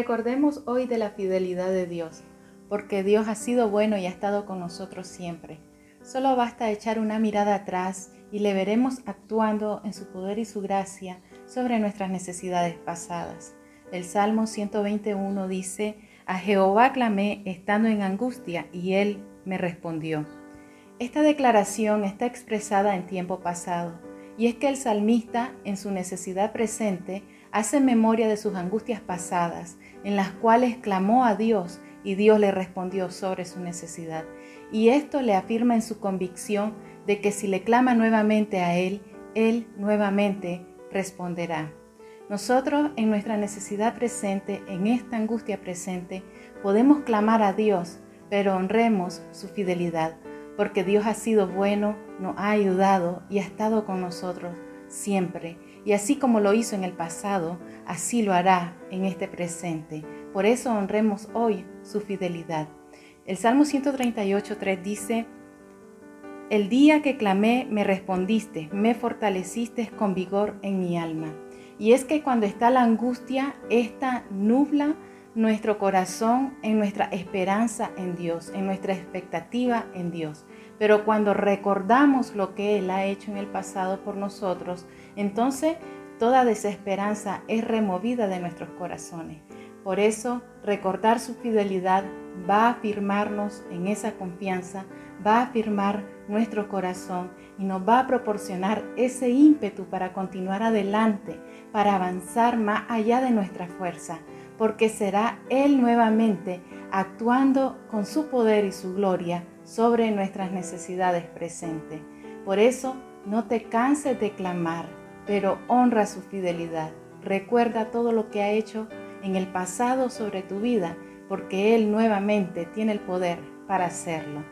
Recordemos hoy de la fidelidad de Dios, porque Dios ha sido bueno y ha estado con nosotros siempre. Solo basta echar una mirada atrás y le veremos actuando en su poder y su gracia sobre nuestras necesidades pasadas. El Salmo 121 dice, A Jehová clamé estando en angustia y él me respondió. Esta declaración está expresada en tiempo pasado, y es que el salmista, en su necesidad presente, hace memoria de sus angustias pasadas, en las cuales clamó a Dios y Dios le respondió sobre su necesidad. Y esto le afirma en su convicción de que si le clama nuevamente a Él, Él nuevamente responderá. Nosotros en nuestra necesidad presente, en esta angustia presente, podemos clamar a Dios, pero honremos su fidelidad, porque Dios ha sido bueno, nos ha ayudado y ha estado con nosotros siempre. Y así como lo hizo en el pasado, así lo hará en este presente. Por eso honremos hoy su fidelidad. El Salmo 138.3 dice, El día que clamé me respondiste, me fortaleciste con vigor en mi alma. Y es que cuando está la angustia, esta nubla nuestro corazón en nuestra esperanza en Dios, en nuestra expectativa en Dios. Pero cuando recordamos lo que Él ha hecho en el pasado por nosotros, entonces toda desesperanza es removida de nuestros corazones. Por eso, recordar su fidelidad va a afirmarnos en esa confianza, va a afirmar nuestro corazón y nos va a proporcionar ese ímpetu para continuar adelante, para avanzar más allá de nuestra fuerza, porque será Él nuevamente actuando con su poder y su gloria sobre nuestras necesidades presentes. Por eso, no te canses de clamar, pero honra su fidelidad. Recuerda todo lo que ha hecho en el pasado sobre tu vida, porque Él nuevamente tiene el poder para hacerlo.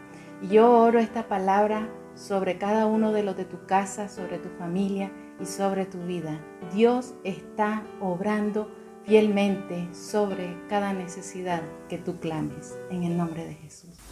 Yo oro esta palabra sobre cada uno de los de tu casa, sobre tu familia y sobre tu vida. Dios está obrando fielmente sobre cada necesidad que tú clames. En el nombre de Jesús.